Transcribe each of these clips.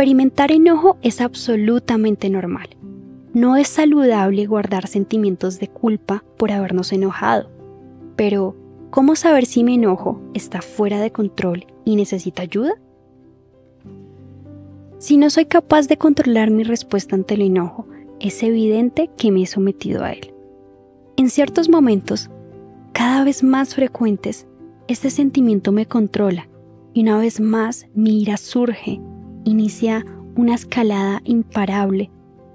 Experimentar enojo es absolutamente normal. No es saludable guardar sentimientos de culpa por habernos enojado. Pero, ¿cómo saber si mi enojo está fuera de control y necesita ayuda? Si no soy capaz de controlar mi respuesta ante el enojo, es evidente que me he sometido a él. En ciertos momentos, cada vez más frecuentes, este sentimiento me controla y una vez más mi ira surge, inicia una escalada imparable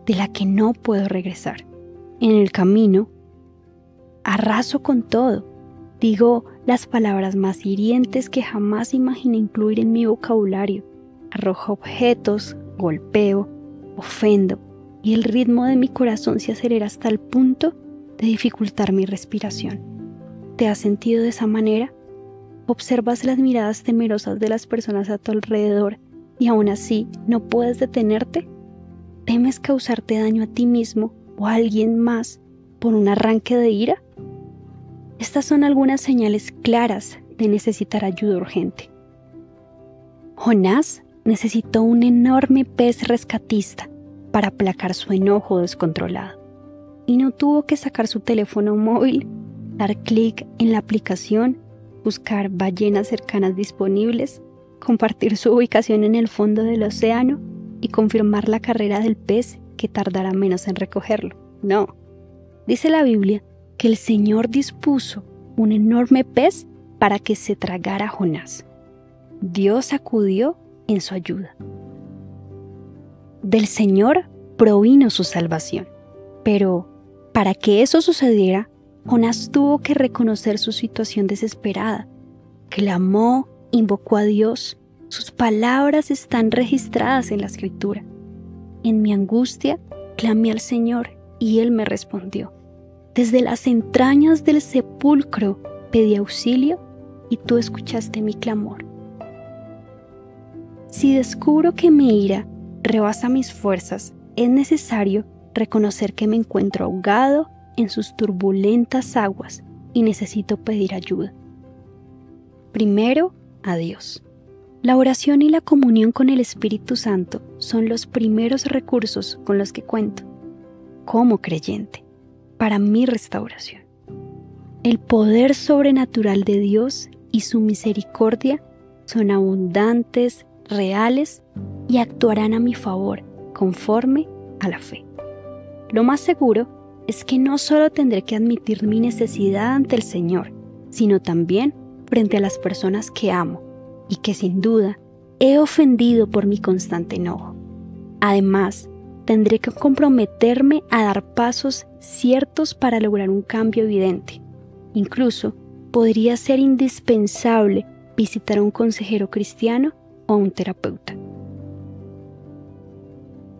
de la que no puedo regresar. En el camino, arraso con todo, digo las palabras más hirientes que jamás imaginé incluir en mi vocabulario arrojo objetos, golpeo, ofendo y el ritmo de mi corazón se acelera hasta el punto de dificultar mi respiración. ¿Te has sentido de esa manera? Observas las miradas temerosas de las personas a tu alrededor y aún así no puedes detenerte. ¿Temes causarte daño a ti mismo o a alguien más por un arranque de ira? Estas son algunas señales claras de necesitar ayuda urgente. Jonás necesitó un enorme pez rescatista para aplacar su enojo descontrolado. Y no tuvo que sacar su teléfono móvil, dar clic en la aplicación, buscar ballenas cercanas disponibles, compartir su ubicación en el fondo del océano y confirmar la carrera del pez que tardará menos en recogerlo. No. Dice la Biblia que el Señor dispuso un enorme pez para que se tragara a Jonás. Dios acudió en su ayuda. Del Señor provino su salvación. Pero para que eso sucediera, Jonás tuvo que reconocer su situación desesperada. Clamó, invocó a Dios. Sus palabras están registradas en la escritura. En mi angustia, clamé al Señor y Él me respondió. Desde las entrañas del sepulcro pedí auxilio y tú escuchaste mi clamor. Si descubro que mi ira rebasa mis fuerzas, es necesario reconocer que me encuentro ahogado en sus turbulentas aguas y necesito pedir ayuda. Primero, a Dios. La oración y la comunión con el Espíritu Santo son los primeros recursos con los que cuento, como creyente, para mi restauración. El poder sobrenatural de Dios y su misericordia son abundantes, reales y actuarán a mi favor conforme a la fe. Lo más seguro es que no solo tendré que admitir mi necesidad ante el Señor, sino también frente a las personas que amo y que sin duda he ofendido por mi constante enojo. Además, tendré que comprometerme a dar pasos ciertos para lograr un cambio evidente. Incluso podría ser indispensable visitar a un consejero cristiano o un terapeuta.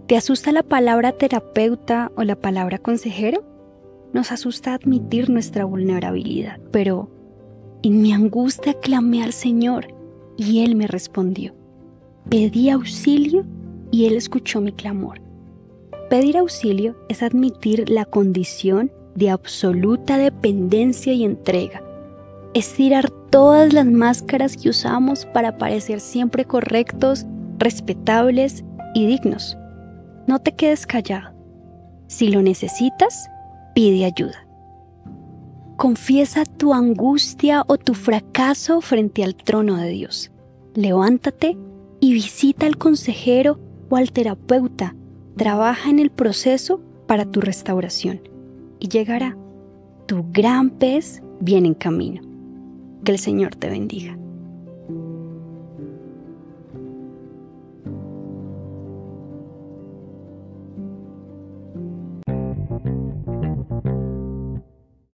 ¿Te asusta la palabra terapeuta o la palabra consejero? Nos asusta admitir nuestra vulnerabilidad, pero en mi angustia clamé al Señor y Él me respondió. Pedí auxilio y Él escuchó mi clamor. Pedir auxilio es admitir la condición de absoluta dependencia y entrega es tirar todas las máscaras que usamos para parecer siempre correctos, respetables y dignos. No te quedes callado. Si lo necesitas, pide ayuda. Confiesa tu angustia o tu fracaso frente al trono de Dios. Levántate y visita al consejero o al terapeuta. Trabaja en el proceso para tu restauración y llegará. Tu gran pez viene en camino. Que el Señor te bendiga.